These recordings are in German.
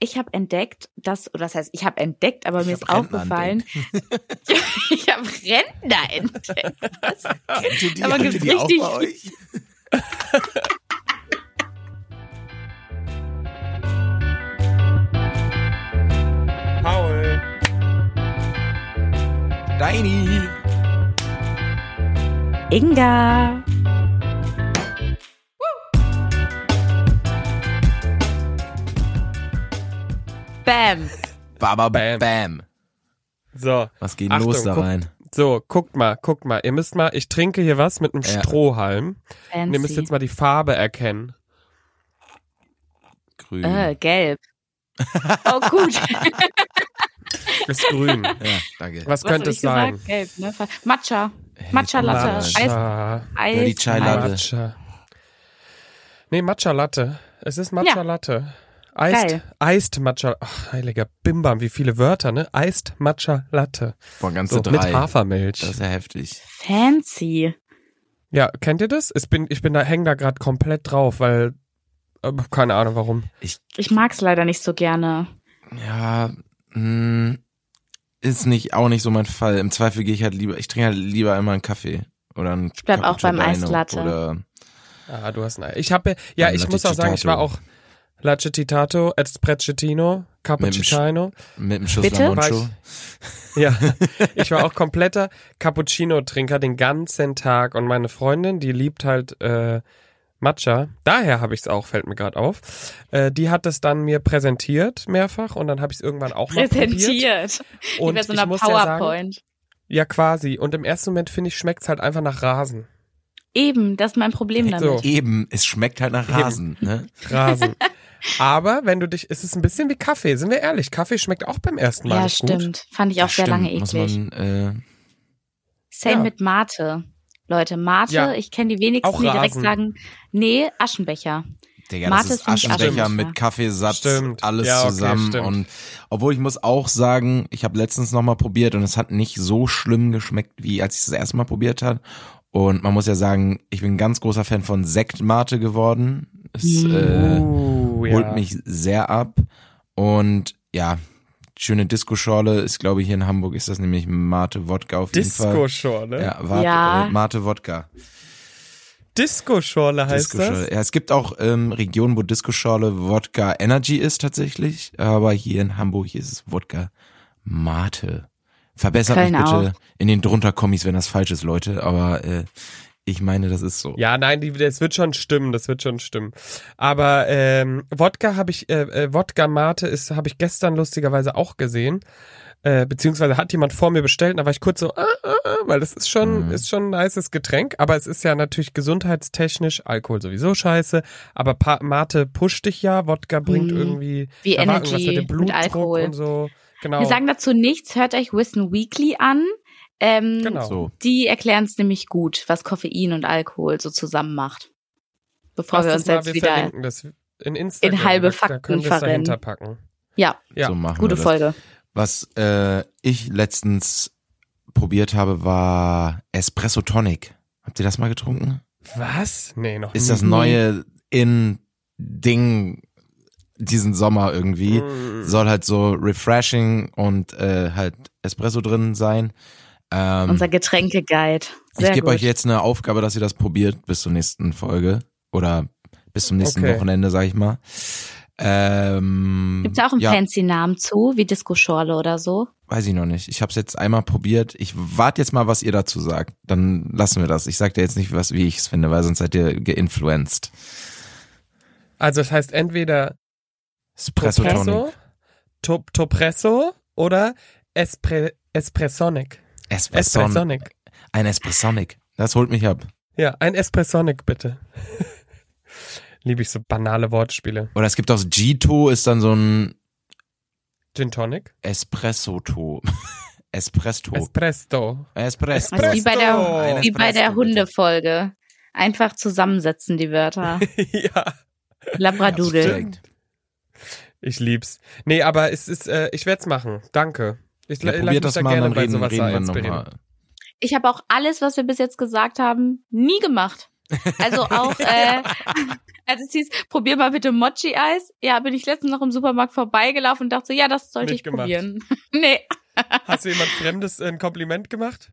ich habe entdeckt, dass, oder das heißt, ich habe entdeckt, aber Ich mir ist Rentner aufgefallen, ich habe Rentner entdeckt. Was? Kennt ihr die, Aber gibt's die auch richtig- bei euch? Paul. Deini. Inga. Bam. Baba Bam. Bam. So, Was geht Achtung, los da guck- rein? so, guckt mal, guckt mal. Ihr müsst mal, ich trinke hier was mit einem Ja. Strohhalm. Und ihr müsst Fancy. jetzt mal die Farbe erkennen. Grün. Äh, gelb. Oh, gut. Ist grün. Ja, danke. Was, Was könnte es sein? gesagt? Gelb, ne? Matcha. Matcha Latte. Matcha. Eis. Dirty Chai Latte. Matcha. Nee, Matcha Latte. Es ist Matcha Ja. Latte. Eist, Geil. Eist Matcha. Ach, heiliger Bimbam, wie viele Wörter, ne? Eist Matcha Latte. Boah, ganze So, mit drei. Hafermilch. Das ist ja heftig. Fancy. Ja, kennt ihr das? Ich bin, ich bin da, häng da gerade komplett drauf, weil, äh, keine Ahnung warum. Ich, Ich mag's leider nicht so gerne. ja, mh, ist nicht, auch nicht so mein Fall. Im Zweifel gehe ich halt lieber, ich trinke halt lieber immer einen Kaffee. Oder einen Ich bleib auch beim Eislatte. Oder, Ah, du hast ein Ei. Ich habe, ja, ich muss auch sagen, ich war Latte auch Lacetitato, Espreccetino, Cappuccino. mit einem Schuss Bitte? Lamoncho. Ja, ich war auch kompletter Cappuccino-Trinker den ganzen Tag und meine Freundin, die liebt halt äh, Matcha. Daher habe ich es auch, fällt mir gerade auf. Äh, die hat es dann mir präsentiert mehrfach und dann habe ich es irgendwann auch mal probiert. Präsentiert. Wie Und bei so ich einer muss ja sagen, PowerPoint. ja quasi. Und im ersten Moment finde ich, schmeckt es halt einfach nach Rasen. Eben, das ist mein Problem So. damit. Eben, es schmeckt halt nach Eben. Rasen. Ne? Rasen. Aber wenn du dich, es ist ein bisschen wie Kaffee, sind wir ehrlich. Kaffee schmeckt auch beim ersten Mal Ja, nicht gut. stimmt. Fand ich auch Das sehr stimmt, lange Muss eklig. man, äh, Same Ja. mit Mate. Leute, Mate, Ja. ich kenne die wenigsten, Auch die direkt Rasen. sagen, nee, Aschenbecher. Digga, Mate das ist Aschenbecher Aschenbecher. mit Kaffeesatz, Stimmt. alles Ja, okay, zusammen. stimmt. Und obwohl ich muss auch sagen, ich habe letztens nochmal probiert und es hat nicht so schlimm geschmeckt, wie als ich es das erste Mal probiert habe. Und man muss ja sagen, ich bin ein ganz großer Fan von Sektmate geworden. Es äh, Uh, ja. holt mich sehr ab. Und ja, schöne Disco-Schorle ist, glaube ich, hier in Hamburg ist das nämlich Mate Wodka auf jeden Fall. Disco-Schorle. Ja, Warte, Ja. Äh, Mate Wodka. Disco-Schorle heißt Disco-Schorle. das? Ja, es gibt auch ähm, Regionen, wo Disco-Schorle Wodka Energy ist tatsächlich, aber hier in Hamburg ist es Wodka Mate. Verbessert Köln mich bitte auch. in den drunter Kommis, wenn das falsch ist, Leute, aber äh, ich meine, das ist so. Ja, nein, die, das wird schon stimmen, das wird schon stimmen. Aber ähm, Wodka habe ich, äh, äh, Wodka Mate ist, habe ich gestern lustigerweise auch gesehen. Äh, beziehungsweise hat jemand vor mir bestellt, da war ich kurz so, ah, ah, ah, weil das ist schon, Mhm. ist schon ein nices Getränk, aber es ist ja natürlich gesundheitstechnisch, Alkohol sowieso scheiße, aber pa Mate pusht dich ja, Wodka bringt Mhm. irgendwie Wie Energy mit dem mit Blutdruck Alkohol. und so. Genau. Wir sagen dazu nichts, hört euch Wissen Weekly an. Ähm, Genau. So. Die erklären es nämlich gut, was Koffein und Alkohol so zusammen macht. Bevor Lass wir uns mal, jetzt wir wieder. in Instagram. in halbe da- da können wir es Fakten dahinter verrennen. packen. Ja, Ja. So machen gute wir das. Folge. Was äh, ich letztens probiert habe, war Espresso Tonic. Habt ihr das mal getrunken? Was? Nee, noch Ist nie. das neue in Ding diesen Sommer irgendwie. Mm. Soll halt so refreshing und äh, halt Espresso drin sein. Ähm, Unser Getränke-Guide. Sehr ich gebe euch jetzt eine Aufgabe, dass ihr das probiert bis zur nächsten Folge oder bis zum nächsten Okay. Wochenende, sag ich mal. Ähm, Gibt's auch einen ja, fancy Namen zu, wie Disco-Schorle oder so? Weiß ich noch nicht. Ich habe es jetzt einmal probiert. Ich warte jetzt mal, was ihr dazu sagt. Dann lassen wir das. Ich sag dir jetzt nicht, was wie ich es finde, weil sonst seid ihr geinfluenced. Also es heißt entweder Espresso Tonic. Topresso, Top, Topresso oder Espre, Espressonic. Espressonic. Espressonic. Ein Espressonic. Das holt mich ab. Ja, ein Espressonic bitte. Liebe ich so banale Wortspiele. Oder es gibt auch Gito, ist dann so ein Gin Tonic? Espresso-To. Espresso. Espresso. Espresso. Also wie bei der, wie bei der. Hundefolge. Einfach zusammensetzen die Wörter. ja. Labradoodle. Ich lieb's. Nee, aber es ist, äh, ich werd's machen. Danke. Ich Ja, lass probiert mich das da mal, gerne dann bei reden, sowas reden wir inspirieren. nochmal. Ich habe auch alles, was wir bis jetzt gesagt haben, nie gemacht. Also auch, äh, als es hieß, probier mal bitte Mochi-Eis. Ja, bin ich letztens noch im Supermarkt vorbeigelaufen und dachte so, ja, das sollte Nicht ich gemacht. probieren. nee. Hast du jemand Fremdes ein Kompliment gemacht?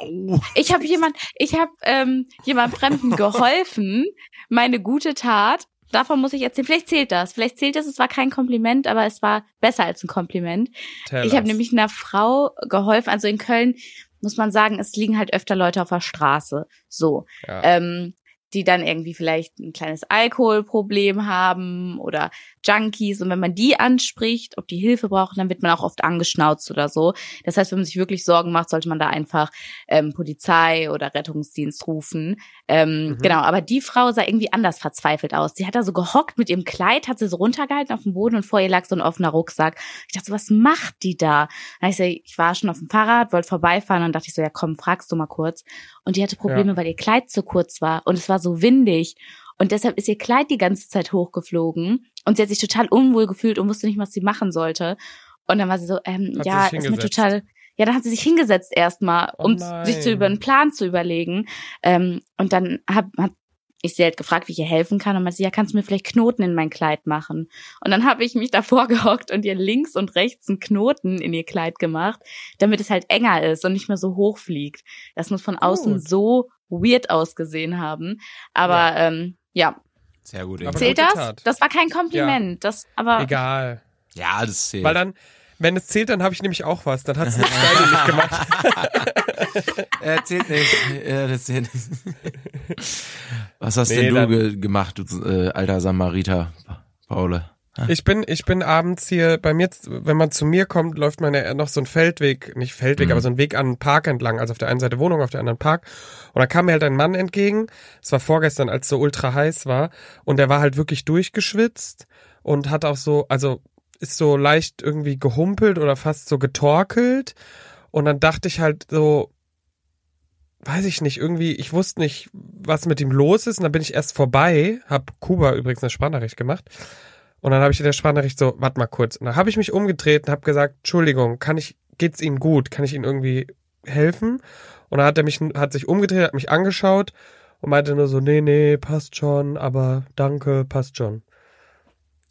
Oh. Ich habe jemand, ich habe ähm, jemand Fremden geholfen, meine gute Tat. Davon muss ich erzählen. Vielleicht zählt das. Vielleicht zählt das. Es war kein Kompliment, aber es war besser als ein Kompliment. Tell Ich habe nämlich einer Frau geholfen. Also in Köln muss man sagen, es liegen halt öfter Leute auf der Straße. So. Ja. ähm, die dann irgendwie vielleicht ein kleines Alkoholproblem haben oder Junkies. Und wenn man die anspricht, ob die Hilfe brauchen, dann wird man auch oft angeschnauzt oder so. Das heißt, wenn man sich wirklich Sorgen macht, sollte man da einfach ähm, Polizei oder Rettungsdienst rufen. Ähm, Mhm. Genau, aber die Frau sah irgendwie anders verzweifelt aus. Sie hat da so gehockt mit ihrem Kleid, hat sie so runtergehalten auf dem Boden und vor ihr lag so ein offener Rucksack. Ich dachte so, was macht die da? Dann ich, so, ich war schon auf dem Fahrrad, wollte vorbeifahren und dachte ich so, ja komm, fragst du mal kurz. Und die hatte Probleme, weil ihr Kleid zu kurz war und es war so windig. Und deshalb ist ihr Kleid die ganze Zeit hochgeflogen und sie hat sich total unwohl gefühlt und wusste nicht, was sie machen sollte. Und dann war sie so, ähm, Hat sie ja, ist mir total, ja, dann hat sie sich hingesetzt erstmal, Oh um nein. sich zu über einen Plan zu überlegen. Ähm, und dann hab, hat ich sie halt gefragt, wie ich ihr helfen kann und meinte, sie, ja, kannst du mir vielleicht Knoten in mein Kleid machen? Und dann habe ich mich davor gehockt und ihr links und rechts einen Knoten in ihr Kleid gemacht, damit es halt enger ist und nicht mehr so hoch fliegt. Das muss von außen Gut. so weird ausgesehen haben. Aber ähm, ja, Sehr gut. Aber zählt das? Tat. Das war kein Kompliment. Das, aber Egal. Ja, das zählt. Weil dann, wenn es zählt, dann habe ich nämlich auch was. Dann hat es nicht Steini nicht gemacht. Er zählt nicht. Ja, das zählt nicht. Was hast Nee, denn du ge gemacht, du äh, alter Samariter, Paul? Ich bin, ich bin abends hier, bei mir, wenn man zu mir kommt, läuft man ja noch so ein Feldweg, nicht Feldweg, Mhm. aber so ein Weg an einen Park entlang, also auf der einen Seite Wohnung, auf der anderen Park. Und da kam mir halt ein Mann entgegen, es war vorgestern, als es so ultra heiß war, und der war halt wirklich durchgeschwitzt und hat auch so, also ist so leicht irgendwie gehumpelt oder fast so getorkelt. Und dann dachte ich halt so, weiß ich nicht, irgendwie, ich wusste nicht, was mit ihm los ist. Und dann bin ich erst vorbei, hab Kuba übrigens eine Sprachnachricht gemacht. Und dann habe ich in der Sprachnachricht so, warte mal kurz. Und dann habe ich mich umgedreht und habe gesagt, Entschuldigung, kann ich, geht's Ihnen gut? Kann ich Ihnen irgendwie helfen? Und dann hat er mich, hat sich umgedreht, hat mich angeschaut und meinte nur so, nee, nee, passt schon, aber danke, passt schon.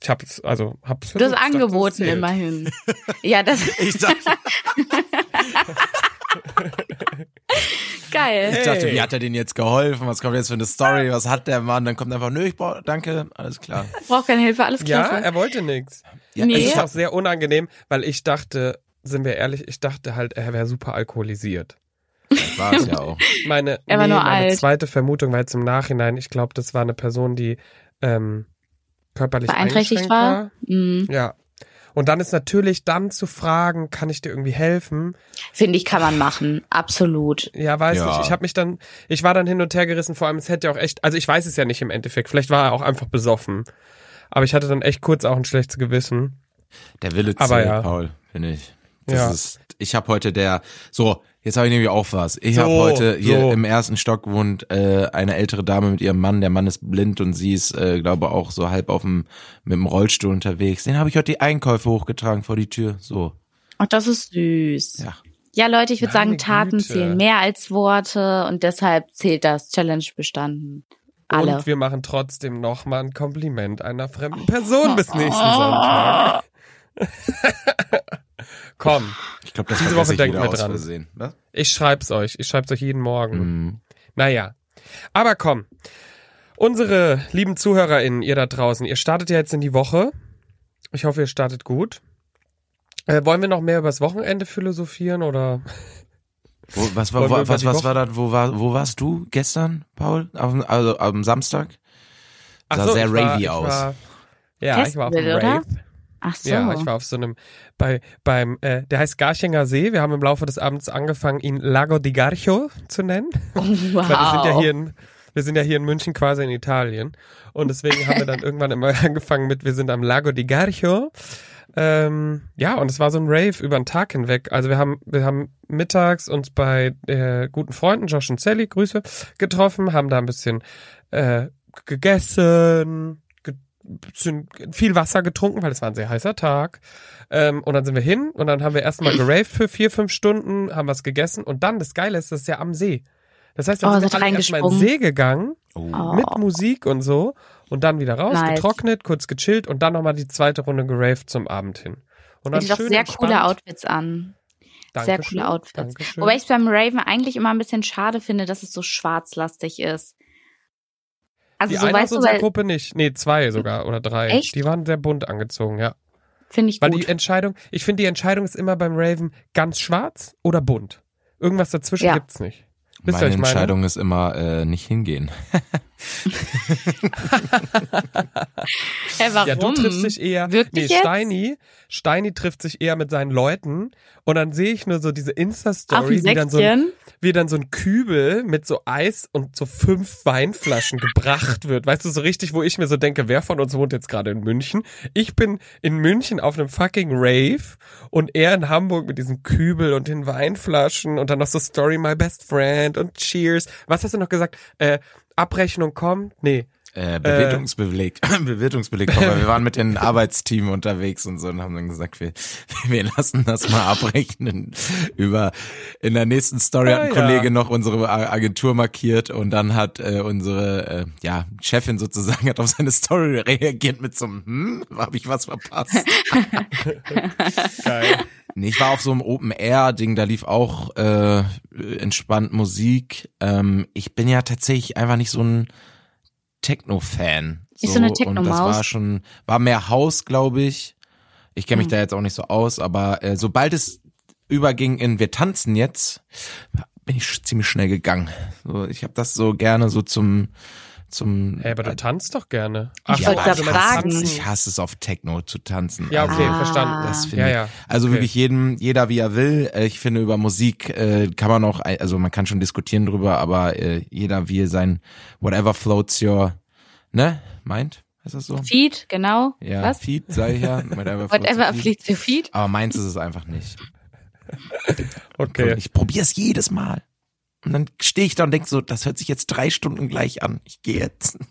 Ich hab's, also, hab's du hast dachte, angeboten zählt. immerhin. ja, das Ich dachte, geil. ich dachte, Hey. wie hat er denn jetzt geholfen? Was kommt jetzt für eine Story? Was hat der Mann? Dann kommt einfach, nö, ich brauch, danke, alles klar. Braucht keine Hilfe, alles Ja, klasse. er wollte nix. Ja, Nee. Es ist auch sehr unangenehm, weil ich dachte, sind wir ehrlich, ich dachte halt, er wäre super alkoholisiert. war es ja auch. Meine, Er war nur meine alt. zweite Vermutung war jetzt im Nachhinein, ich glaube, das war eine Person, die ähm, körperlich Beeinträchtigt war? war. Mhm. Ja. Und dann ist natürlich dann zu fragen, kann ich dir irgendwie helfen? Finde ich, kann man machen. Absolut. Ja, weiß Ja. nicht. Ich habe mich dann, ich war dann hin und her gerissen, vor allem es hätte ja auch echt, also ich weiß es ja nicht im Endeffekt, vielleicht war er auch einfach besoffen. Aber ich hatte dann echt kurz auch ein schlechtes Gewissen. Der Wille zählt, Aber ja. Paul, finde ich. Das Ja. ist, ich habe heute der, so, jetzt habe ich nämlich auch was. Ich So, habe heute hier so. im ersten Stock wohnt äh, eine ältere Dame mit ihrem Mann. Der Mann ist blind und sie ist, äh, glaube auch so halb auf dem mit dem Rollstuhl unterwegs. Den habe ich heute die Einkäufe hochgetragen vor die Tür. So, Ach, das ist süß. ja. Ja, Leute, ich würde sagen, Taten Güte. zählen mehr als Worte und deshalb zählt das Challenge bestanden. Alle. Und wir machen trotzdem nochmal ein Kompliment einer fremden Person bis nächsten Sonntag. Komm, Ich glaube, das Diese Woche ich denken wieder wir aus dran. Versehen. Was? ich schreib's euch. Ich schreib's euch jeden Morgen. Mhm. Naja. Aber komm. Unsere lieben ZuhörerInnen, ihr da draußen, ihr startet ja jetzt in die Woche. Ich hoffe, ihr startet gut. Äh, wollen wir noch mehr übers Wochenende philosophieren oder? Wo, was war, über was, was war das? Wo war, wo warst du gestern, Paul? Auf, also am Samstag? Sah so, sehr ravey aus. War, ja, ich war auf dem? Rave. Ach so. Ja, ich war auf so einem, bei, beim, äh, der heißt Garchinger See. Wir haben im Laufe des Abends angefangen, ihn Lago di Garcho zu nennen. wow. Weil wir sind ja hier in, wir sind ja hier in München quasi in Italien. Und deswegen haben wir dann irgendwann immer angefangen mit, wir sind am Lago di Garcho. Ähm, ja, und es war so ein Rave über den Tag hinweg. Also wir haben, wir haben mittags uns bei äh, guten Freunden, Josh und Sally, Grüße, getroffen, haben da ein bisschen äh, gegessen, viel Wasser getrunken, weil es war ein sehr heißer Tag. Ähm, und dann sind wir hin und dann haben wir erstmal geraved für vier, fünf Stunden, haben was gegessen und dann, das Geile ist, das ist ja am See. Das heißt, dann Oh, sind wir alle erstmal in den. See gegangen Oh. Mit Musik und so und dann wieder raus, Nice. getrocknet, kurz gechillt und dann nochmal die zweite Runde geraved zum Abend hin. Und dann Hatte doch schön sehr entspannt. coole Outfits an. Sehr Dankeschön, coole Outfits. Dankeschön. Wobei ich es beim Raven eigentlich immer ein bisschen schade finde, dass es so schwarzlastig ist. Also die so eine aus unserer weil Gruppe nicht. Nee, zwei sogar oder drei. Echt? Die waren sehr bunt angezogen, ja. finde ich Weil gut. die Entscheidung, ich finde, die Entscheidung ist immer beim Raven ganz schwarz oder bunt. Irgendwas dazwischen Ja. gibt's nicht. Wisst ihr, Meine was ich meine? Entscheidung ist immer äh, nicht hingehen. Hä, warum? Ja, du triffst dich eher. Wirklich nee, jetzt? Steini, Steini trifft sich eher mit seinen Leuten und dann sehe ich nur so diese Insta-Story, wie dann, so ein, wie dann so ein Kübel mit so Eis und so fünf Weinflaschen gebracht wird. Weißt du, so richtig, wo ich mir so denke, wer von uns wohnt jetzt gerade in München? Ich bin in München auf einem fucking Rave und er in Hamburg mit diesem Kübel und den Weinflaschen und dann noch so Story My Best Friend und Cheers. Was hast du noch gesagt? Äh, Abrechnung kommt? Nee. Äh, Bewertungsbeleg, Bewertungsbeleg, aber wir waren mit dem Arbeitsteam unterwegs und so und haben dann gesagt, wir, wir lassen das mal abrechnen. Über in der nächsten Story hat ein Ah, ja. Kollege noch unsere Agentur markiert und dann hat äh, unsere äh, ja Chefin sozusagen hat auf seine Story reagiert mit so einem hm, habe ich was verpasst? Geil. Nee, ich war auf so einem Open-Air-Ding, da lief auch äh, entspannt Musik. Ähm, ich bin ja tatsächlich einfach nicht so ein Techno-Fan. Nicht so eine Und das Techno-Maus. war schon, war mehr Haus, glaube ich. Ich kenne mich Hm. da jetzt auch nicht so aus, aber äh, sobald es überging in wir tanzen jetzt, bin ich ziemlich schnell gegangen. So, ich habe das so gerne so zum zum Hey, aber du tanzt doch gerne. Ich wollte aber da ich fragen. hasse, ich hasse es auf Techno zu tanzen. Ja, okay, Ah. verstanden. Das finde ja, ich. ja. Also Okay. wirklich jedem, jeder wie er will. Äh, Ich finde über Musik äh, kann man auch, also man kann schon diskutieren drüber, aber äh, jeder wie sein whatever floats your, ne, meint? Ist das so? Feed, genau. Ja, Was? Feed, sag ich ja. Whatever, floats Whatever your feet. fliegt zu Feed. Aber meins ist es einfach nicht. Okay. Ich probiere es jedes Mal. Und dann stehe ich da und denke so, das hört sich jetzt drei Stunden gleich an. Ich gehe jetzt.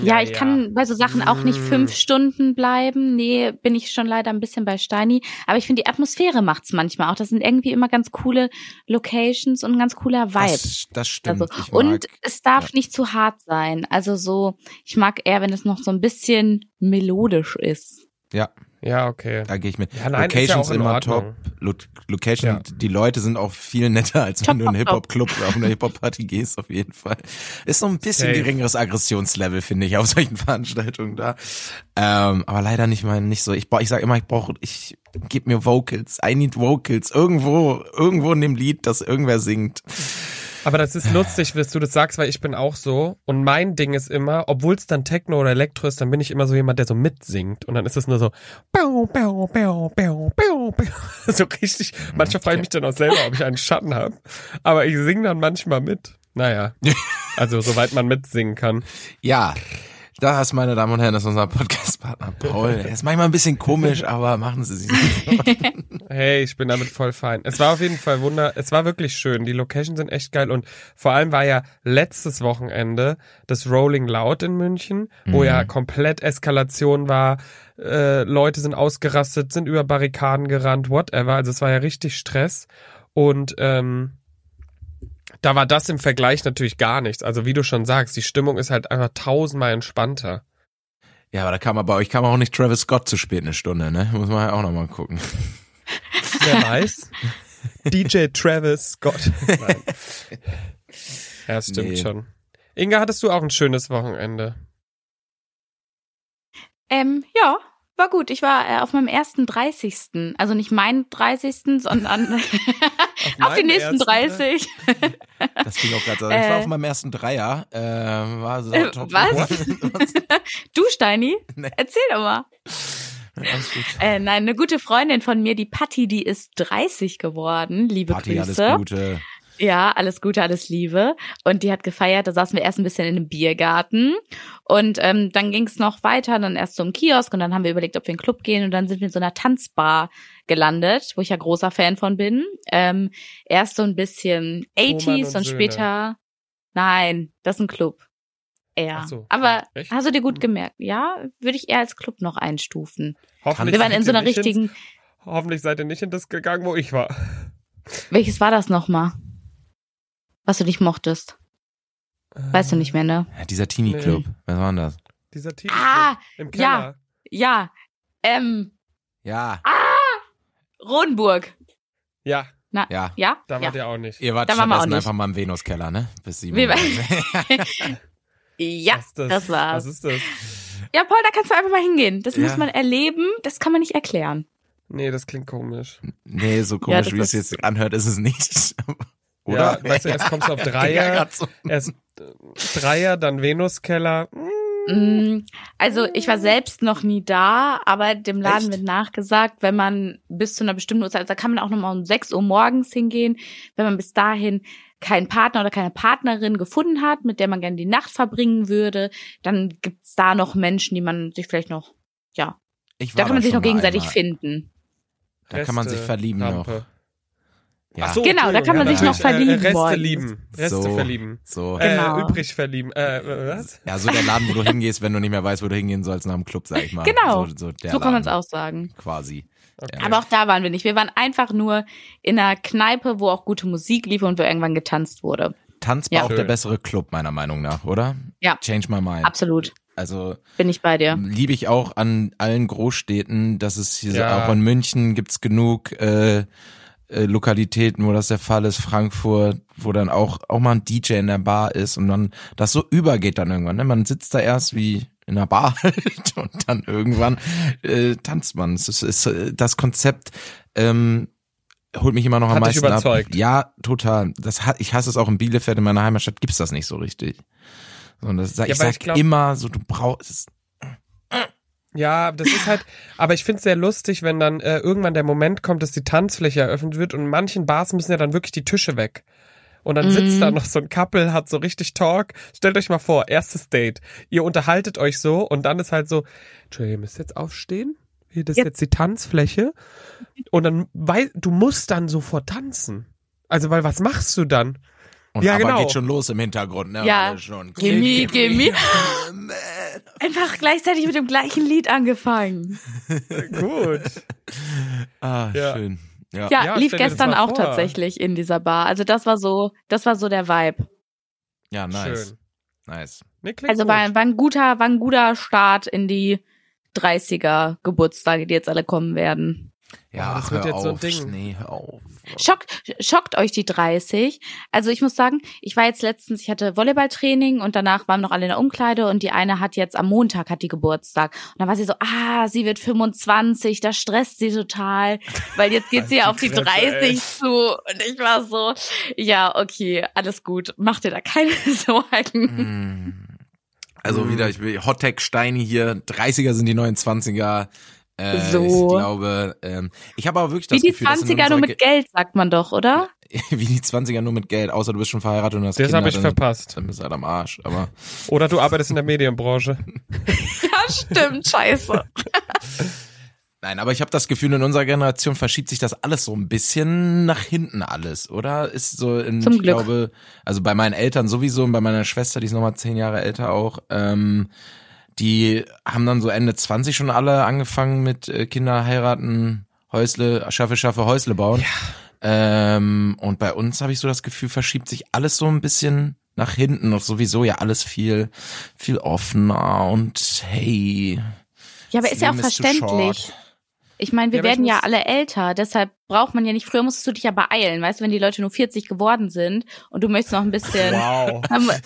Ja, ich kann bei so Sachen auch nicht Mm. fünf Stunden bleiben. Nee, bin ich schon leider ein bisschen bei Steini. Aber ich finde, die Atmosphäre macht's manchmal auch. Das sind irgendwie immer ganz coole Locations und ein ganz cooler Vibe. Das, das stimmt. Also, mag, und es darf ja. nicht zu hart sein. Also so, ich mag eher, wenn es noch so ein bisschen melodisch ist. ja, Ja, okay. da gehe ich mit. Ja, nein, ist ja Locations auch in immer Ordnung. top. Lo Location, Ja. die Leute sind auch viel netter, als Top, wenn du in einen. Hip-Hop-Club auf eine Hip-Hop-Party gehst, auf jeden Fall. Ist so ein bisschen Safe. geringeres Aggressionslevel, finde ich, auf solchen Veranstaltungen da. Ähm, aber leider nicht mein, nicht so. Ich, ich sag immer, ich brauche, ich gib mir Vocals. I need Vocals. Irgendwo, irgendwo in dem Lied, das irgendwer singt. Aber das ist lustig, dass du das sagst, weil ich bin auch so. Und mein Ding ist immer, obwohl es dann Techno oder Elektro ist, dann bin ich immer so jemand, der so mitsingt. Und dann ist es nur so, bau, bau, bau, bau, bau, bau. so richtig. Manchmal frage ich mich dann auch selber, ob ich einen Schatten habe. Aber ich singe dann manchmal mit. Naja. Also, soweit man mitsingen kann. Ja. Das, meine Damen und Herren, ist unser Podcast-Partner Paul. Er ist manchmal ein bisschen komisch, aber machen Sie sich nicht. Hey, ich bin damit voll fein. Es war auf jeden Fall wunder, es war wirklich schön. Die Locations sind echt geil und vor allem war ja letztes Wochenende das Rolling Loud in München, wo Mhm. ja komplett Eskalation war. Äh, Leute sind ausgerastet, sind über Barrikaden gerannt, whatever. Also es war ja richtig Stress und ähm, da war das im Vergleich natürlich gar nichts. Also wie du schon sagst, die Stimmung ist halt einfach tausendmal entspannter. Ja, aber da kam aber bei euch kam auch nicht Travis Scott zu spät eine Stunde, ne? Muss man ja auch nochmal gucken. Wer weiß? DJ Travis Scott. Nein. Ja, das stimmt Nee. schon. Inga, hattest du auch ein schönes Wochenende? Ähm, ja, war gut. Ich war äh, auf meinem ersten 30. Also nicht meinen 30., sondern auf, die meinen nächsten ersten 30. Das ging auch gerade so. Ich war Äh. auf meinem ersten Dreier. Äh, war so Äh, top. was? Du, Steini? Nee. Erzähl doch mal. Alles gut. Äh, nein, eine gute Freundin von mir, die Patti, die ist 30 geworden. Liebe alles Grüße. Gute. Ja, alles Gute, alles Liebe. Und die hat gefeiert, da saßen wir erst ein bisschen in einem Biergarten. Und ähm, dann ging es noch weiter, dann erst zum Kiosk und dann haben wir überlegt, ob wir in den Club gehen. Und dann sind wir in so einer Tanzbar gelandet, wo ich ja großer Fan von bin. Ähm, erst so ein bisschen Thomann 80s und und später. Nein, das ist ein Club. Ja. Ach so, Aber echt? hast du dir gut gemerkt? Ja, würde ich eher als Club noch einstufen. Hoffentlich Wir waren in so einer nicht ins- richtigen. Hoffentlich seid ihr nicht in das gegangen, wo ich war. Welches war das nochmal? Was du nicht mochtest? Weißt du nicht mehr, ne? Ja, dieser Teenie-Club. Was war denn das? Dieser Team Ah, im Keller. ja. Ähm, Ja, Rodenburg. Ja, Na, ja. ja? da ja. wart ihr auch nicht. Ihr wart Da waren wir auch stattdessen nicht. einfach mal im Venuskeller, ne? Bis sieben Wir Uhr. Ja, das? das war's. Was ist das? Ja, Paul, da kannst du einfach mal hingehen. Das Ja. muss man erleben, das kann man nicht erklären. Nee, das klingt komisch. nee, so Ja, komisch, das wie es jetzt anhört, ist es nicht. Ja, Oder? weißt du, erst kommst du auf Ja, Dreier, so. erst äh, Dreier, dann Venuskeller. Mm, Also ich war selbst noch nie da, aber dem Laden Echt? wird nachgesagt, wenn man bis zu einer bestimmten Uhrzeit, also da kann man auch nochmal um 6 Uhr morgens hingehen, wenn man bis dahin keinen Partner oder keine Partnerin gefunden hat, mit der man gerne die Nacht verbringen würde, dann gibt's da noch Menschen, die man sich vielleicht noch, ja, Ich da kann man sich noch gegenseitig einmal. finden. Da kann man sich Reste- verlieben noch. Ja, Ach so, Genau, da kann man sich noch verlieben Äh, Reste morgens. lieben. Reste So. verlieben. so. Genau. Äh, übrig verlieben. Äh, was? Ja, so der Laden, wo du hingehst, wenn du nicht mehr weißt, wo du hingehen sollst, nach dem Club, sag ich mal. Genau. So, so, der so kann man es auch sagen. Quasi. Okay. Aber auch da waren wir nicht. Wir waren einfach nur in einer Kneipe, wo auch gute Musik lief und wo irgendwann getanzt wurde. Tanz Ja. war auch Schön. der bessere Club, meiner Meinung nach, oder? Ja. Change my mind. Absolut. Also Bin ich bei dir. liebe ich auch an allen Großstädten, dass es hier so- Ja. auch in München gibt's genug äh, äh, Lokalitäten, wo das der Fall ist, Frankfurt, wo dann auch auch mal ein DJ in der Bar ist und dann das so übergeht dann irgendwann. Ne? Man sitzt da erst wie in der Bar halt und dann irgendwann äh, tanzt man. Es ist, ist äh, das Konzept ähm, holt mich immer noch am Hat meisten überzeugt? ab. Ja, total. Das hat, ich hasse es auch in Bielefeld in meiner Heimatstadt gibt's das nicht so richtig. Und das, ich aber sag ich glaub- immer so, du brauchst Ja, das ist halt, aber ich finde es sehr lustig, wenn dann äh, irgendwann der Moment kommt, dass die Tanzfläche eröffnet wird und in manchen Bars müssen ja dann wirklich die Tische weg. Und dann sitzt Mhm. da noch so ein Couple, hat so richtig Talk. Stellt euch mal vor, erstes Date. Ihr unterhaltet euch so und dann ist halt so, Entschuldigung, ihr müsst jetzt aufstehen. Hier, das ist Ja. jetzt die Tanzfläche. Und dann, weil, du musst dann sofort tanzen. Also, weil was machst du dann? Und Ja, aber genau. geht schon los im Hintergrund, ne? Ja. Schon. Gimme, gimme. Einfach gleichzeitig mit dem gleichen Lied angefangen. Gut. Ah, Ja. schön. Ja. Ja, Ja, lief gestern auch vor. tatsächlich in dieser Bar. Also das war so, das war so der Vibe. ja, nice. Schön. Nice. Nee, Also war, war ein guter, war ein guter Start in die 30er Geburtstage, die jetzt alle kommen werden. Ja, Oh, das ach, wird jetzt so ein auf, Ding. Nee, hör auf. Schockt, schockt euch die 30. Also ich muss sagen, ich war jetzt letztens, ich hatte Volleyballtraining und danach waren noch alle in der Umkleide und die eine hat jetzt am Montag hat die Geburtstag. Und dann war sie so, ah, sie wird 25, da stresst sie total, weil jetzt geht sie ja auf die Fresse, 30 ey. zu. Und ich war so, ja, okay, alles gut, mach dir da keine Sorgen. Mm. Also wieder, ich will Hottech Steini hier. 30er sind die neuen 20er. Äh, So. Ich glaube, ähm, ich habe aber wirklich Wie das die Gefühl, dass in 20er nur mit Geld, sagt man doch, oder? Ge- wie die 20er nur mit Geld, außer du bist schon verheiratet und hast Das habe ich dann, verpasst. dann bist du halt am Arsch. Aber Oder du arbeitest in der Medienbranche. Ja, stimmt, scheiße. Nein, aber ich habe das Gefühl, in unserer Generation verschiebt sich das alles so ein bisschen nach hinten alles, oder? Ist so in, Zum ich Glück. glaube, also bei meinen Eltern sowieso und bei meiner Schwester, die ist nochmal zehn Jahre älter auch, ähm, die haben dann so Ende 20 schon alle angefangen mit äh, Kinder heiraten, Häusle, schaffe, schaffe, Häusle bauen. Ähm, und bei uns habe ich so das Gefühl, verschiebt sich alles so ein bisschen nach hinten und sowieso ja alles viel, viel offener und hey. Ja, aber ist ja auch verständlich. Ich meine, wir Ja, werden ja alle älter, deshalb braucht man ja nicht, früher musstest du dich ja beeilen, weißt du, wenn die Leute nur 40 geworden sind und du möchtest noch ein bisschen. Wow.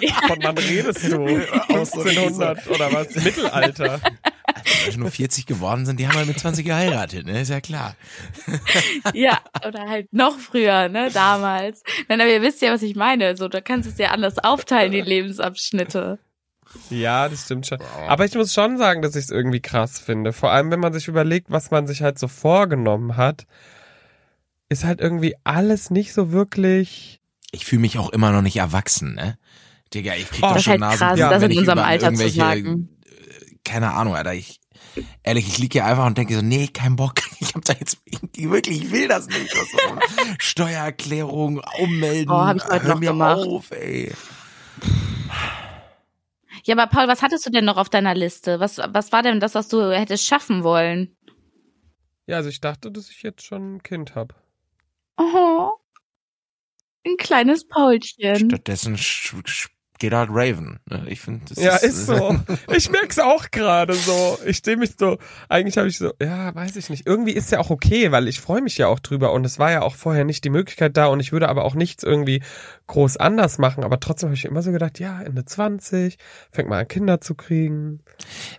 Ja, von wann redest du? 1500 oder was? Mittelalter. Leute nur 40 geworden sind, die haben halt mit 20 geheiratet, ne? Ist ja klar. ja, oder halt noch früher, ne, damals. Nein, aber ihr wisst ja, was ich meine. So, da kannst du es ja anders aufteilen, die Lebensabschnitte. Ja, das stimmt schon. Aber ich muss schon sagen, dass ich es irgendwie krass finde. Vor allem, wenn man sich überlegt, was man sich halt so vorgenommen hat, ist halt irgendwie alles nicht so wirklich. Ich fühle mich auch immer noch nicht erwachsen, ne? Digga, ich krieg Oh, doch Das ist schon halt Nasen, krass, Ja, das in ich unserem Alter zu sagen. äh, Keine Ahnung, Alter. Ich, ehrlich, ich lieg hier einfach und denke so, nee, kein Bock. Ich hab da jetzt irgendwie wirklich, ich will das nicht. Steuererklärung, ummelden. Oh, hab ich heute Hör noch mir gemacht. auf, ey. Ja, aber Paul, was hattest du denn noch auf deiner Liste? Was, was war denn das, was du hättest schaffen wollen? Ja, also ich dachte, dass ich jetzt schon ein Kind hab. Oh. Ein kleines Paulchen. Stattdessen sch- halt Raven. ne? Ich finde, das Ja, ist so. Ich merk's auch gerade so. Ich stehe mich so, eigentlich habe ich so, ja, weiß ich nicht. Irgendwie ist ja auch okay, weil ich freue mich ja auch drüber und es war ja auch vorher nicht die Möglichkeit da und ich würde aber auch nichts irgendwie groß anders machen, aber trotzdem habe ich immer so gedacht, ja, Ende 20, fängt mal an Kinder zu kriegen.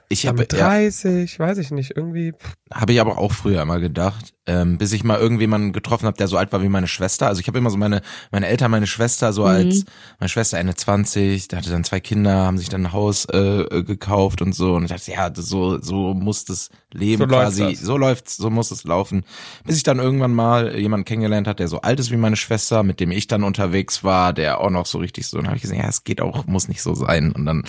ich habe mit ja, 30, weiß ich nicht, irgendwie. Habe ich aber auch früher immer gedacht, ähm, bis ich mal irgendjemanden getroffen habe, der so alt war wie meine Schwester. Also ich habe immer so meine meine Eltern, meine Schwester so Mhm. als meine Schwester Ende 20, da hatte dann zwei Kinder, haben sich dann ein Haus äh, äh, gekauft und so und ich dachte, ja, so so muss das Leben So läuft quasi, das. so läuft's, so muss es laufen. Bis ich dann irgendwann mal jemanden kennengelernt hat, der so alt ist wie meine Schwester, mit dem ich dann unterwegs war, der auch noch so richtig so, und habe ich gesehen, ja, es geht auch, muss nicht so sein und dann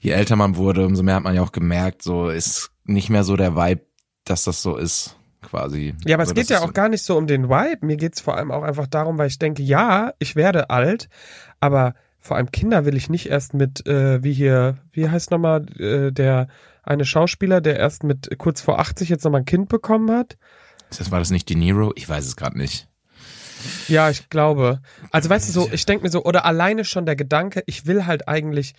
je älter man wurde, umso mehr hat man ja auch gemerkt, so ist nicht mehr so der Vibe, dass das so ist, quasi. Ja, aber also, es geht das ja auch gar nicht so um den Vibe. Mir geht's vor allem auch einfach darum, weil ich denke, ja, ich werde alt, aber vor allem Kinder will ich nicht erst mit, äh, wie hier, wie heißt nochmal, äh, der eine Schauspieler, der erst mit kurz vor 80 jetzt nochmal ein Kind bekommen hat. Das war das nicht De Niro? Ich weiß es gerade nicht. Ja, ich glaube. Also weißt du so, ich denke mir so, oder alleine schon der Gedanke, ich will halt eigentlich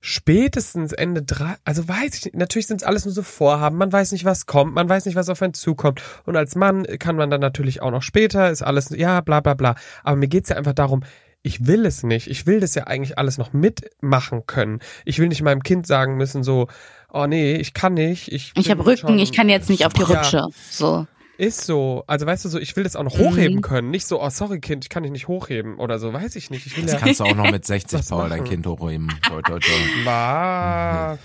spätestens Ende drei, also weiß ich nicht, natürlich sind es alles nur so Vorhaben, man weiß nicht, was kommt, man weiß nicht, was auf einen zukommt. Und als Mann kann man dann natürlich auch noch später, ist alles, ja, bla bla bla. Aber mir geht's ja einfach darum, ich will es nicht. Ich will das ja eigentlich alles noch mitmachen können. Ich will nicht meinem Kind sagen müssen, so, oh nee, ich kann nicht. Ich, Ich habe Rücken, schon- ich kann jetzt nicht auf die Ja. Rutsche. So. Ist so. Also weißt du so, ich will das auch noch Mhm. hochheben können. Nicht so, oh sorry Kind, ich kann dich nicht hochheben oder so, weiß ich nicht. Ich will Das ja. kannst du auch noch mit 60, Was Paul, dein machen? Kind hochheben. Toi, toi, toi. War,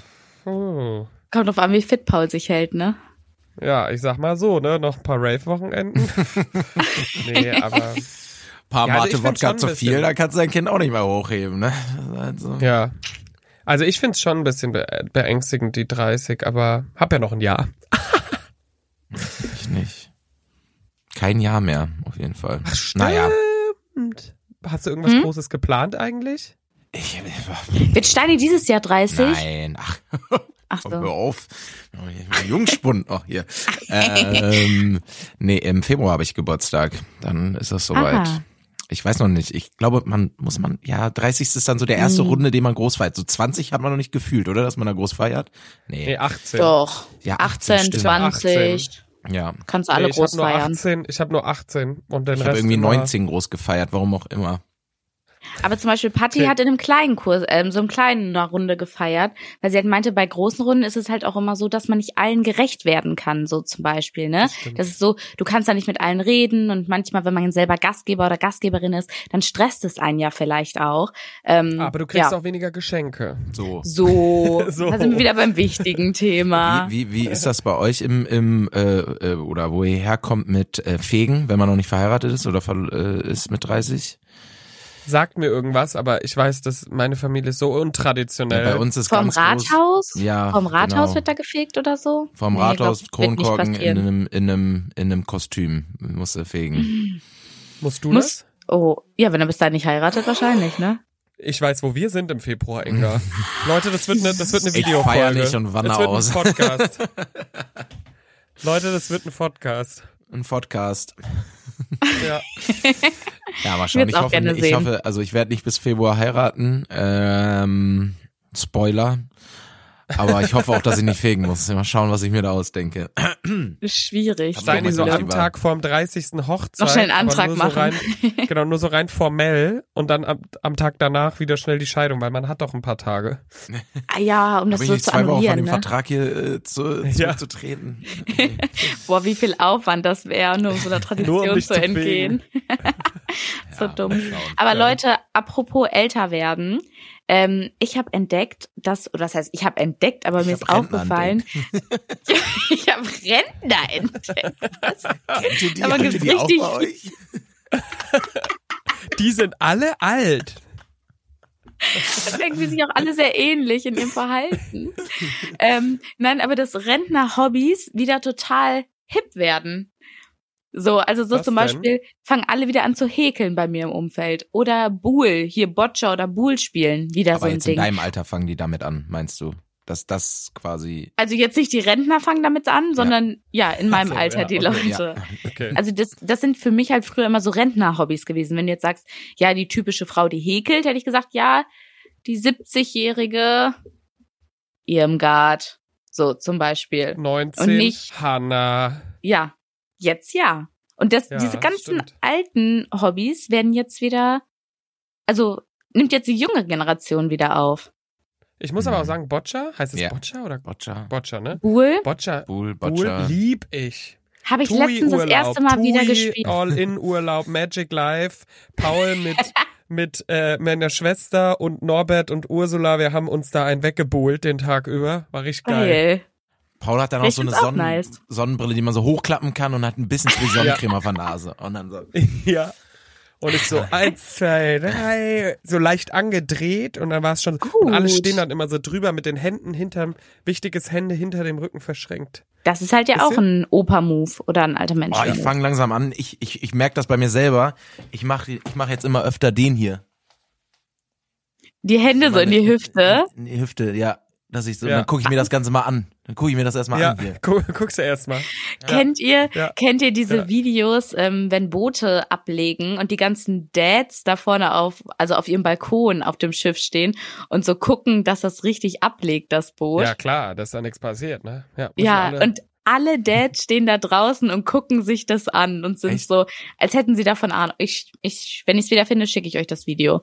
hm. Kommt drauf an, wie fit Paul sich hält, ne? Ja, ich sag mal so, ne? Noch ein paar Rave-Wochenenden. nee, aber Paar Ja, also Mate Wodka zu ein viel, da kannst du dein Kind auch nicht mehr hochheben, ne? Also, ja. Also ich find's schon ein bisschen be beängstigend, die 30, aber hab ja noch ein Jahr. ich nicht. Kein Jahr mehr, auf jeden Fall. Naja. Stimmt. Hast du irgendwas Hm? Großes geplant eigentlich? Ich, Wird Steini dieses Jahr 30? nein, ach, Ach komm, hör so. auf. Jungspund noch hier. ähm, nee, im Februar habe ich Geburtstag. Dann ist das soweit. Aha. Ich weiß noch nicht. Ich glaube, man muss man, ja, 30. ist dann so der erste Mhm. Runde, den man groß feiert. So 20 hat man noch nicht gefühlt, oder? Dass man da groß feiert? Nee. Nee, 18. Doch. Ja, 18, stimmt. 20. Ja. Kannst du alle nee, ich groß hab nur feiern. 18, ich habe nur 18 und den Ich habe Rest irgendwie immer- 19 groß gefeiert, warum auch immer. Aber zum Beispiel Patti Okay. hat in einem kleinen Kurs, ähm, so einem kleinen Runde gefeiert, weil sie halt meinte, bei großen Runden ist es halt auch immer so, dass man nicht allen gerecht werden kann, so zum Beispiel, ne? Das. Das ist so, du kannst da nicht mit allen reden und manchmal, wenn man selber Gastgeber oder Gastgeberin ist, dann stresst es einen ja vielleicht auch. Ähm, Aber du kriegst ja. auch weniger Geschenke. So. So, So. da sind wir wieder beim wichtigen Thema. Wie, wie, wie ist das bei euch im, im äh, äh, oder wo ihr herkommt mit äh, Fegen, wenn man noch nicht verheiratet ist oder äh, ist mit 30? Sagt mir irgendwas, aber ich weiß, dass meine Familie ist so untraditionell. Ja, bei uns ist Vom ganz Rathaus? Groß, ja, Vom Rathaus genau. wird da gefegt oder so? Vom Nee, Rathaus glaub, wird nicht Kronkorken in einem, in einem, in einem Kostüm musste fegen. Musst du Muss- das? Oh, ja, wenn er bis dahin nicht heiratet, wahrscheinlich, ne? Ich weiß, wo wir sind im Februar, Inga. Leute, das wird eine, das wird eine Ich Videofolge. feier nicht und wandere das wird aus. ein Podcast. Leute, das wird ein Podcast. Ein Podcast. Ja. Ja, mal schauen. Ich hoffe, ich hoffe, also ich werde nicht bis Februar heiraten. Ähm, Spoiler. Aber ich hoffe auch, dass ich nicht fegen muss. Mal schauen, was ich mir da ausdenke. Schwierig. Mein so am. Tag vorm 30. Hochzeit. Noch schnell einen Antrag nur so machen. Rein, genau, nur so rein formell und dann am, am Tag danach wieder schnell die Scheidung, weil man hat doch ein paar Tage. Ah, ja, um das ich so nicht zu zwei Wochen von dem ne? Vertrag hier äh, zu, Ja. zurückzutreten? Boah, wie viel Aufwand das wäre, nur um so einer Nur Tradition um zu zu entgehen. so Ja, dumm. Aber Ja. Leute, apropos älter werden, ähm, ich habe entdeckt, dass, oder das heißt, ich habe entdeckt, aber Ich mir ist Rentner aufgefallen, ich habe Rentner entdeckt. Was? Kennt ihr die? Aber gibt's die auch richtig- bei euch? Die sind alle alt. Das irgendwie sich auch alle sehr ähnlich in ihrem Verhalten. ähm, nein, aber dass Rentner-Hobbys wieder total hip werden. So, also so Was zum denn? Beispiel fangen alle wieder an zu häkeln bei mir im Umfeld. Oder Buhl, hier Boccia oder Buhl spielen, wieder Aber so ein jetzt in Ding. deinem Alter fangen die damit an, meinst du? dass das quasi. Also jetzt nicht die Rentner fangen damit an, sondern ja, in meinem so, Alter ja, die okay, Leute. Okay. Also das, das sind für mich halt früher immer so Rentner-Hobbys gewesen. Wenn du jetzt sagst, ja, die typische Frau, die häkelt, hätte ich gesagt, ja, die 70-jährige Irmgard. So zum Beispiel. 19, und nicht- Hanna. Ja, jetzt ja. Und das, Ja, diese ganzen stimmt. alten Hobbys werden jetzt wieder, also nimmt jetzt die junge Generation wieder auf. Ich muss aber auch sagen, Boccia, heißt es Ja. Boccia oder Boccia, Boccia, ne? Bull Boccia, Bull, Bull Boccia. lieb ich. habe ich letztens das erste Mal wieder Tui, gespielt. All-in-Urlaub, Magic Life, Paul mit, mit äh, meiner Schwester und Norbert und Ursula, wir haben uns da einen weggebuhlt den Tag über. War richtig geil. Geil. Paul hat dann auch Ich so eine find's auch Sonnen nice. Sonnenbrille, die man so hochklappen kann und hat ein bisschen zu viel Sonnencreme auf der Nase. Und dann so. Ja. Und ich so eins, zwei, drei, so leicht angedreht und dann war es schon. Und alle Gut. stehen dann immer so drüber mit den Händen hinterm, wichtiges Hände hinter dem Rücken verschränkt. Das ist halt ja Wisst auch ihr? ein Opa-Move oder ein alter Mensch. Oh, ich fange langsam an. Ich, ich, ich merke das bei mir selber. Ich mache ich mach jetzt immer öfter den hier. die Hände so in die Hüfte. In die Hüfte, ja. Dass ich so, Ja. dann gucke ich mir das Ganze mal an. Dann gucke ich mir das erstmal Ja, an hier. gu guckst du erst mal. Kennt ihr, Ja. kennt ihr diese Ja. Videos, ähm, wenn Boote ablegen und die ganzen Dads da vorne auf, also auf ihrem Balkon auf dem Schiff stehen und so gucken, dass das richtig ablegt, das Boot? Ja, klar, dass da nichts passiert, ne? Ja, Ja, alle- und alle Dads stehen da draußen und gucken sich das an und sind Echt? so, als hätten sie davon Ahnung. Ich, ich, wenn ich es wieder finde, schicke ich euch das Video.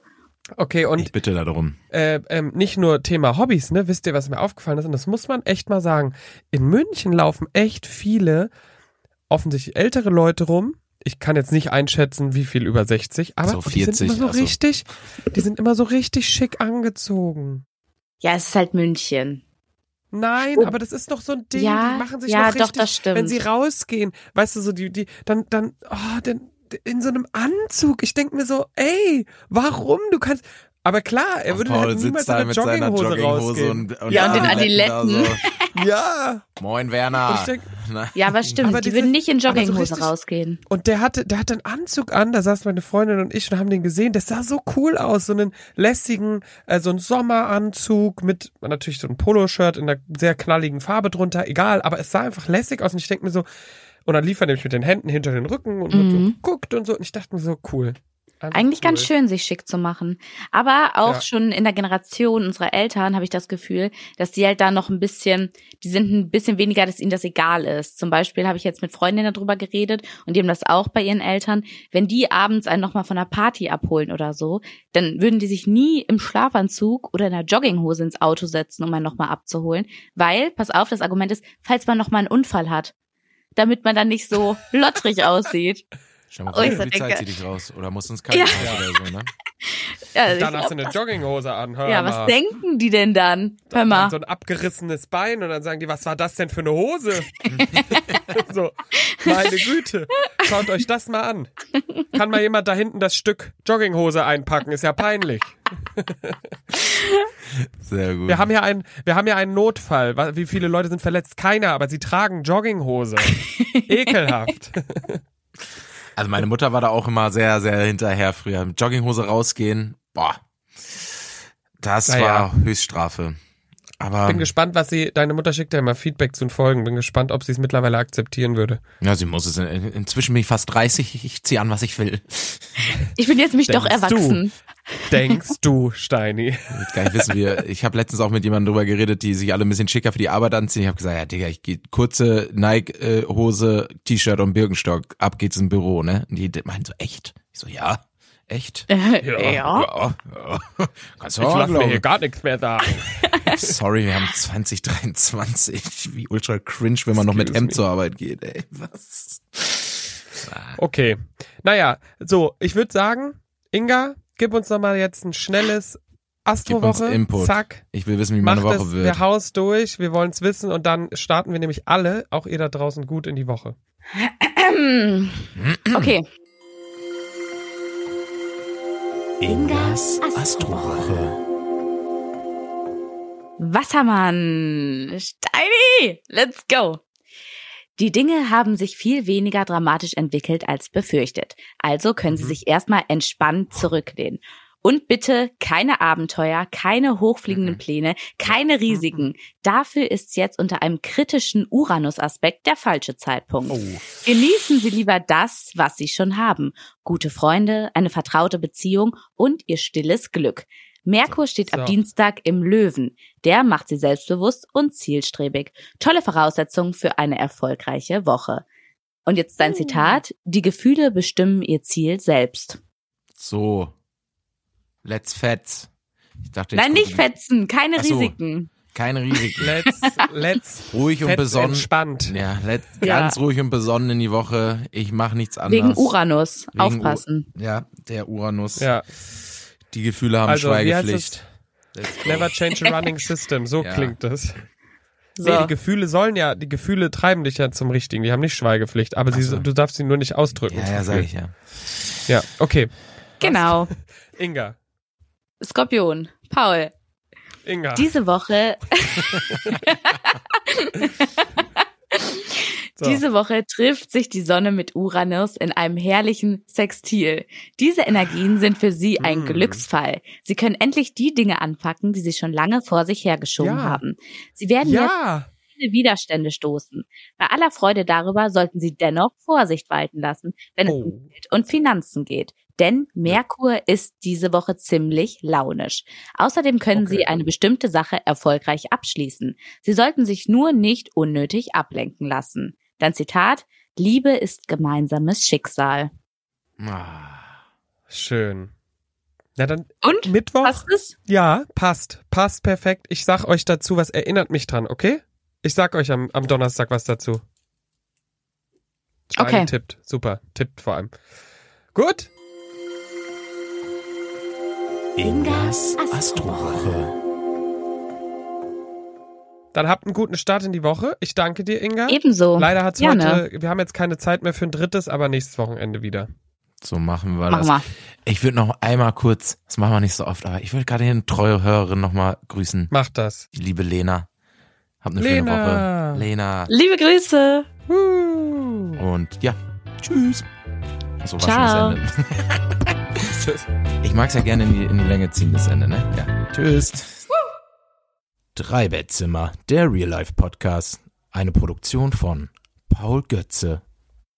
Okay, und Ich bitte darum. äh, ähm, nicht nur Thema Hobbys, ne? Wisst ihr, was mir aufgefallen ist? Und das muss man echt mal sagen. In München laufen echt viele, offensichtlich ältere Leute rum. Ich kann jetzt nicht einschätzen, wie viel über 60, aber So die sind 40, immer so also. richtig, die sind immer so richtig schick angezogen. Ja, es ist halt München. Nein, Oh. aber das ist doch so ein Ding, Ja, die machen sich ja, noch richtig, doch, das stimmt. wenn sie rausgehen, weißt du, so die, die, dann, dann, oh, dann, in so einem Anzug. Ich denk mir so, ey, warum? Du kannst, aber klar, er würde Paul halt niemals in mit der seiner Jogginghose, Jogginghose rausgehen. und, und Ja, und den Adiletten so. Ja, Moin Werner. Denk- Ja, aber stimmt, Aber die diese- würden nicht in so Jogginghose richtig- rausgehen. und der hatte, der hatte einen Anzug an, da saß meine Freundin und ich und haben den gesehen. Das sah so cool aus, so einen lässigen, äh, so einen Sommeranzug mit natürlich so einem Poloshirt in einer sehr knalligen Farbe drunter, egal, aber es sah einfach lässig aus und ich denk mir so, und dann lief er nämlich mit den Händen hinter den Rücken und hat so Mhm. geguckt und so und ich dachte mir so, cool. Eigentlich cool. ganz schön, sich schick zu machen. Aber auch Ja. schon in der Generation unserer Eltern habe ich das Gefühl, dass die halt da noch ein bisschen, die sind ein bisschen weniger, dass ihnen das egal ist. Zum Beispiel habe ich jetzt mit Freundinnen darüber geredet und die haben das auch bei ihren Eltern. Wenn die abends einen nochmal von einer Party abholen oder so, dann würden die sich nie im Schlafanzug oder in einer Jogginghose ins Auto setzen, um einen nochmal abzuholen. Weil, pass auf, das Argument ist, falls man nochmal einen Unfall hat. Damit man dann nicht so lottrig aussieht. Schau mal, Oh, ich die Polizei zieht dich raus. Oder musst ins Krankenhaus oder so, ne? Ja, Dann hast du eine was- Jogginghose an, hör Ja, mal. was denken die denn dann? Hör Dann mal. so ein abgerissenes Bein und dann sagen die, was war das denn für eine Hose? so, meine Güte, schaut euch das mal an. Kann mal jemand da hinten das Stück Jogginghose einpacken? Ist ja peinlich. Sehr gut. Wir haben ja einen, wir haben ja einen Notfall. Wie viele Leute sind verletzt? Keiner, aber sie tragen Jogginghose. Ekelhaft. Also meine Mutter war da auch immer sehr, sehr hinterher früher. Mit Jogginghose rausgehen, boah. Das Naja. war Höchststrafe. Aber Bin gespannt, was sie, deine Mutter schickt ja immer Feedback zu den Folgen. Bin gespannt, ob sie es mittlerweile akzeptieren würde. ja, sie muss es. In, inzwischen bin ich fast 30, ich zieh an, was ich will. Ich bin jetzt mich doch Denkst du? erwachsen. Denkst du, Steini? Ich gar nicht wissen, wie. Ich habe letztens auch mit jemandem drüber geredet, die sich alle ein bisschen schicker für die Arbeit anziehen. Ich habe gesagt, ja, Digga, ich gehe kurze Nike-Hose, T-Shirt und Birkenstock, ab geht's im Büro, ne? Und die meinen so, echt? Ich so, ja, echt? ja. Ja, ja. Kannst du Ich auch lass mir hier gar nichts mehr sagen. Sorry, wir haben 2023. Wie ultra cringe, wenn man noch mit Excuse Hemd me. zur Arbeit geht, ey. Was? Okay. Naja, so, ich würde sagen, Inga, gib uns noch mal jetzt ein schnelles Astrowoche. Input. Zack. Ich will wissen, wie meine Woche das, wird. wir haus durch, wir wollen es wissen und dann starten wir nämlich alle, auch ihr da draußen, gut in die Woche. Okay. Ingas Astrowoche. Wassermann. Steini. Let's go. Die Dinge haben sich viel weniger dramatisch entwickelt als befürchtet. Also können Sie sich erstmal entspannt zurücklehnen. Und bitte keine Abenteuer, keine hochfliegenden Mhm. Pläne, keine Risiken. Dafür ist jetzt unter einem kritischen Uranus-Aspekt der falsche Zeitpunkt. Oh. Genießen Sie lieber das, was Sie schon haben. Gute Freunde, eine vertraute Beziehung und Ihr stilles Glück. Merkur steht So. ab Dienstag im Löwen. Der macht Sie selbstbewusst und zielstrebig. Tolle Voraussetzungen für eine erfolgreiche Woche. Und jetzt sein Zitat. Die Gefühle bestimmen Ihr Ziel selbst. So. Let's fetz. Ich dachte, Nein, nicht fetzen, keine Ach so. Risiken. Keine Risiken. Let's, let's Ruhig und besonnen. entspannt. Ja, let, Ja. ganz ruhig und besonnen in die Woche. Ich mache nichts anderes. Wegen Uranus. Wegen Aufpassen. Ja, der Uranus. Ja, Die Gefühle haben also Schweigepflicht. Let's. Never change a running system. So Ja. klingt das. So. Nee, die Gefühle sollen ja, die Gefühle treiben dich ja zum Richtigen. Die haben nicht Schweigepflicht, aber sie, so. du darfst sie nur nicht ausdrücken. Ja, ja, sag ich ja. Ja, okay. Genau. Inga. Skorpion. Paul. Inga. Diese Woche So. Diese Woche trifft sich die Sonne mit Uranus in einem herrlichen Sextil. Diese Energien sind für Sie ein Mm. Glücksfall. Sie können endlich die Dinge anpacken, die Sie schon lange vor sich hergeschoben Ja. haben. Sie werden jetzt ja. viele Widerstände stoßen. Bei aller Freude darüber sollten Sie dennoch Vorsicht walten lassen, wenn es Oh. um Geld und Finanzen geht. Denn Merkur ist diese Woche ziemlich launisch. Außerdem können Okay. Sie eine bestimmte Sache erfolgreich abschließen. Sie sollten sich nur nicht unnötig ablenken lassen. Dann Zitat, Liebe ist gemeinsames Schicksal. Ah. Schön. Na dann Und? Mittwoch. Passt es? Ja, passt. Passt perfekt. Ich sag euch dazu, was erinnert mich dran, okay? Ich sag euch am, am Donnerstag was dazu. Okay. tippt. Super. Tippt vor allem. Gut. Ingas Astrowoche. Dann habt einen guten Start in die Woche. Ich danke dir, Inga. Ebenso. Leider hat's Gerne. heute, wir haben jetzt keine Zeit mehr für ein drittes, aber nächstes Wochenende wieder. So machen wir Mach das. mal. Ich würde noch einmal kurz, das machen wir nicht so oft, aber ich würde gerade eine treue Hörerin nochmal grüßen. Macht das. Die liebe Lena. Hab eine schöne Lena. Woche. Lena. Liebe Grüße. Und ja, tschüss. Achso, war Ciao. schon das Ende. Tschüss. Ich mag's ja gerne in die, in die Länge ziehen, das Ende, ne? Ja. Tschüss. Drei Bettzimmer, der Real Life Podcast. Eine Produktion von Paul Götze